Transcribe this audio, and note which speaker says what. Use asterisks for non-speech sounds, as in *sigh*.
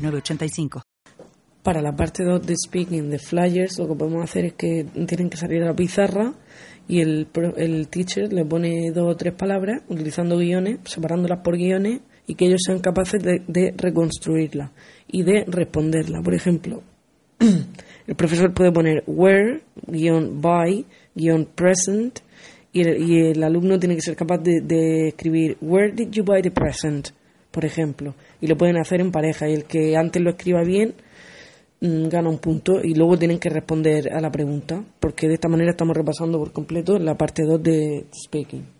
Speaker 1: 906985.
Speaker 2: Para la parte 2 de Speaking de Flyers, lo que podemos hacer es que tienen que salir a la pizarra y el, el teacher le pone dos o tres palabras utilizando guiones, separándolas por guiones y que ellos sean capaces de, reconstruirlas y de responderla. Por ejemplo, *clears throat* el profesor puede poner where, guion by, guion present y el, y el, alumno tiene que ser capaz de, de escribir where did you buy the present, por ejemplo. Y lo pueden hacer en pareja y el que antes lo escriba bien mm, gana un punto y luego tienen que responder a la pregunta, porque de esta manera estamos repasando por completo la parte 2 de Speaking.